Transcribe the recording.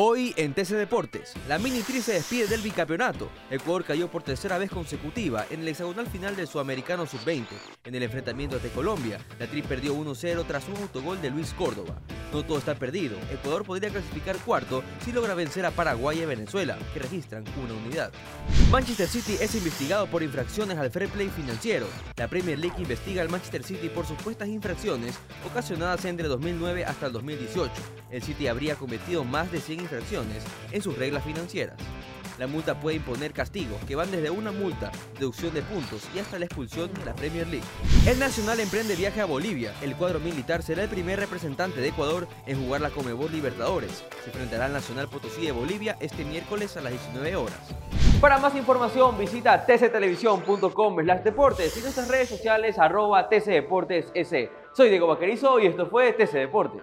Hoy en TC Deportes, la Mini Tri se despide del bicampeonato. Ecuador cayó por tercera vez consecutiva en el hexagonal final del Sudamericano Sub-20. En el enfrentamiento ante Colombia, la Tri perdió 1-0 tras un autogol de Luis Córdoba. No todo está perdido. Ecuador podría clasificar cuarto si logra vencer a Paraguay y Venezuela, que registran una unidad. Manchester City es investigado por infracciones al fair play financiero. La Premier League investiga al Manchester City por supuestas infracciones ocasionadas entre 2009 hasta el 2018. El City habría cometido más de 100 infracciones en sus reglas financieras. La multa puede imponer castigos que van desde una multa, deducción de puntos y hasta la expulsión de la Premier League. El Nacional emprende viaje a Bolivia. El cuadro militar será el primer representante de Ecuador en jugar la Comebol Libertadores. Se enfrentará al Nacional Potosí de Bolivia este miércoles a las 19 horas. Para más información visita tctelevisión.com deportes y nuestras redes sociales arroba tcdeportes Soy Diego Vaquerizo y esto fue TC Deportes.